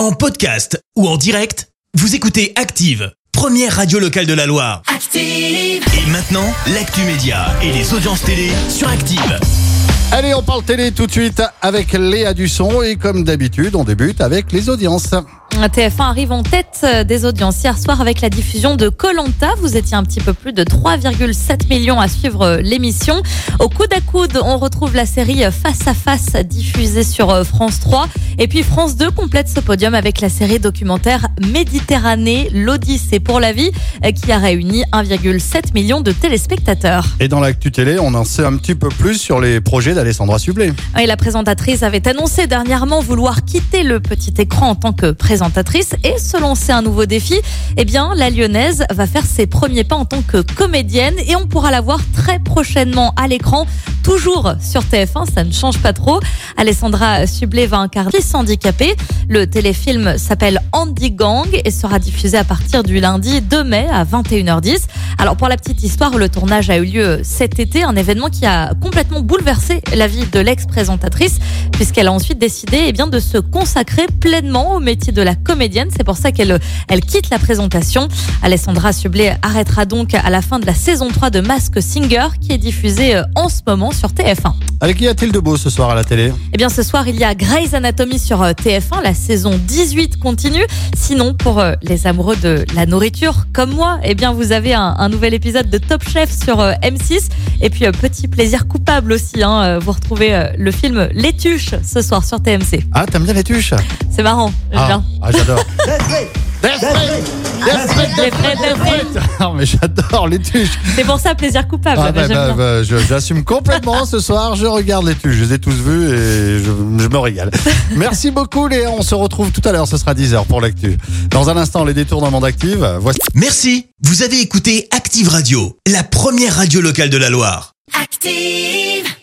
En podcast ou en direct, vous écoutez Active, première radio locale de la Loire. Active. Et maintenant, l'actu média et les audiences télé sur Active. Allez, on parle télé tout de suite avec Léa Dusson et comme d'habitude, on débute avec les audiences. TF1 arrive en tête euh, des audiences hier soir avec la diffusion de Colanta. Vous étiez un petit peu plus de 3,7 millions à suivre euh, l'émission. Au coude à coude, on retrouve la série Face à Face diffusée sur euh, France 3. Et puis France 2 complète ce podium avec la série documentaire Méditerranée, l'Odyssée pour la vie, qui a réuni 1,7 million de téléspectateurs. Et dans l'actu télé, on en sait un petit peu plus sur les projets d'Alessandra Sublet. Et la présentatrice avait annoncé dernièrement vouloir quitter le petit écran en tant que présentatrice et se lancer un nouveau défi. Eh bien, la Lyonnaise va faire ses premiers pas en tant que comédienne et on pourra la voir très prochainement à l'écran, toujours sur TF1, ça ne change pas trop. Alessandra Sublet va incarner les handicapés. Le téléfilm s'appelle Andy Gang et sera diffusé à partir du lundi 2 mai à 21h10. Alors pour la petite histoire, le tournage a eu lieu cet été, un événement qui a complètement bouleversé la vie de l'ex-présentatrice puisqu'elle a ensuite décidé eh bien, de se consacrer pleinement au métier de la comédienne. C'est pour ça qu'elle elle quitte la présentation. Alessandra Sublet arrêtera donc à la fin de la saison 3 de Mask Singer qui est diffusée euh, en ce moment sur TF1. Avec qui y a-t-il de beau ce soir à la télé? Eh bien ce soir il y a Grey's Anatomy sur euh, TF1, la saison 18 continue. Sinon pour euh, les amoureux de la nourriture comme moi, eh bien vous avez un, un nouvel épisode de Top Chef sur M6 et puis petit plaisir coupable aussi. Hein, vous retrouvez le film Les Tuches ce soir sur TMC. Ah, t'aimes bien les tuches? C'est marrant, j'aime Ah, bien. ah, j'adore. Non mais j'adore les tuches. C'est pour ça plaisir coupable. Ah, bah, bah, bah, J'assume complètement ce soir, je regarde les tuches, je les ai tous vus et je, je me régale. Merci beaucoup Léa, on se retrouve tout à l'heure, ce sera 10h pour l'actu. Dans un instant, les détournements d'Active, voici... Merci, vous avez écouté Active Radio, la première radio locale de la Loire. Active.